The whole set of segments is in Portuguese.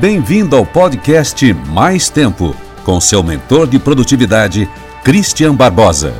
Bem-vindo ao podcast Mais Tempo, com seu mentor de produtividade, Christian Barbosa.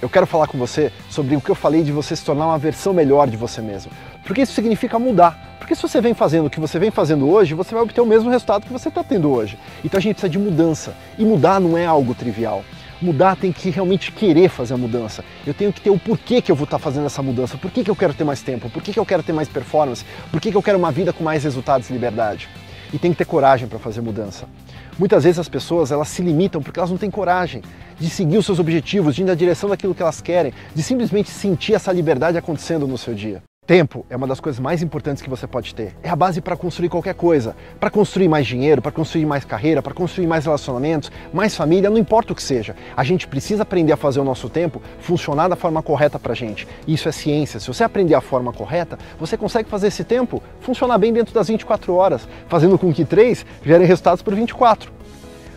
Eu quero falar com você sobre o que eu falei de você se tornar uma versão melhor de você mesmo. Porque isso significa mudar. Porque se você vem fazendo o que você vem fazendo hoje, você vai obter o mesmo resultado que você está tendo hoje. Então a gente precisa de mudança. E mudar não é algo trivial. Mudar tem que realmente querer fazer a mudança. Eu tenho que ter o porquê que eu vou estar fazendo essa mudança. Por que, que eu quero ter mais tempo? Por que, que eu quero ter mais performance? Por que, que eu quero uma vida com mais resultados e liberdade? E tem que ter coragem para fazer mudança. Muitas vezes as pessoas elas se limitam porque elas não têm coragem de seguir os seus objetivos, de ir na direção daquilo que elas querem, de simplesmente sentir essa liberdade acontecendo no seu dia. Tempo é uma das coisas mais importantes que você pode ter. É a base para construir qualquer coisa. Para construir mais dinheiro, para construir mais carreira, para construir mais relacionamentos, mais família, não importa o que seja. A gente precisa aprender a fazer o nosso tempo funcionar da forma correta para gente. Isso é ciência. Se você aprender a forma correta, você consegue fazer esse tempo funcionar bem dentro das 24 horas, fazendo com que 3 gerem resultados por 24.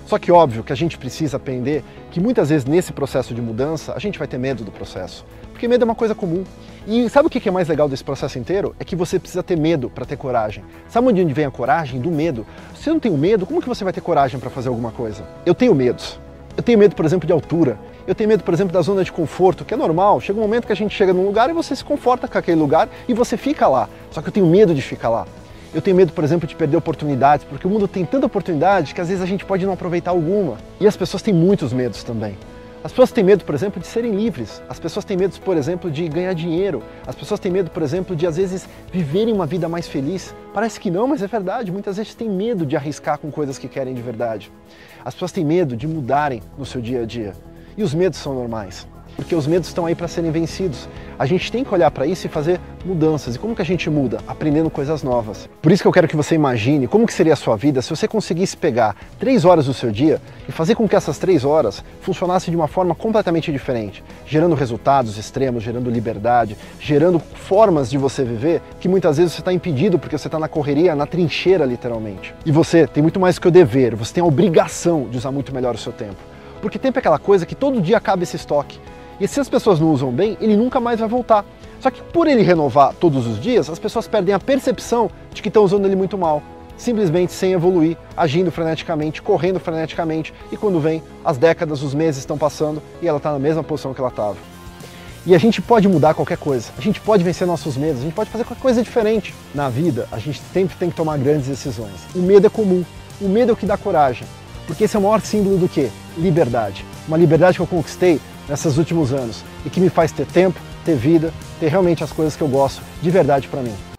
Só que óbvio que a gente precisa aprender que muitas vezes nesse processo de mudança a gente vai ter medo do processo. Porque medo é uma coisa comum. E sabe o que é mais legal desse processo inteiro? É que você precisa ter medo para ter coragem. Sabe onde vem a coragem? Do medo. Se você não tem medo, como que você vai ter coragem para fazer alguma coisa? Eu tenho medos. Eu tenho medo, por exemplo, de altura. Eu tenho medo, por exemplo, da zona de conforto, que é normal. Chega um momento que a gente chega num lugar e você se conforta com aquele lugar e você fica lá. Só que eu tenho medo de ficar lá. Eu tenho medo, por exemplo, de perder oportunidades, porque o mundo tem tanta oportunidade que às vezes a gente pode não aproveitar alguma. E as pessoas têm muitos medos também. As pessoas têm medo, por exemplo, de serem livres. As pessoas têm medo, por exemplo, de ganhar dinheiro. As pessoas têm medo, por exemplo, de às vezes viverem uma vida mais feliz. Parece que não, mas é verdade. Muitas vezes têm medo de arriscar com coisas que querem de verdade. As pessoas têm medo de mudarem no seu dia a dia. E os medos são normais porque os medos estão aí para serem vencidos. A gente tem que olhar para isso e fazer mudanças. E como que a gente muda? Aprendendo coisas novas. Por isso que eu quero que você imagine como que seria a sua vida se você conseguisse pegar três horas do seu dia e fazer com que essas três horas funcionassem de uma forma completamente diferente, gerando resultados extremos, gerando liberdade, gerando formas de você viver que muitas vezes você está impedido porque você está na correria, na trincheira literalmente. E você tem muito mais que o dever, você tem a obrigação de usar muito melhor o seu tempo. Porque tempo é aquela coisa que todo dia acaba esse estoque. E se as pessoas não usam bem, ele nunca mais vai voltar. Só que por ele renovar todos os dias, as pessoas perdem a percepção de que estão usando ele muito mal. Simplesmente sem evoluir, agindo freneticamente, correndo freneticamente, e quando vem, as décadas, os meses estão passando e ela está na mesma posição que ela estava. E a gente pode mudar qualquer coisa, a gente pode vencer nossos medos, a gente pode fazer qualquer coisa diferente. Na vida, a gente sempre tem que tomar grandes decisões. O medo é comum, o medo é o que dá coragem, porque esse é o maior símbolo do que? Liberdade. Uma liberdade que eu conquistei nesses últimos anos e que me faz ter tempo, ter vida, ter realmente as coisas que eu gosto de verdade para mim.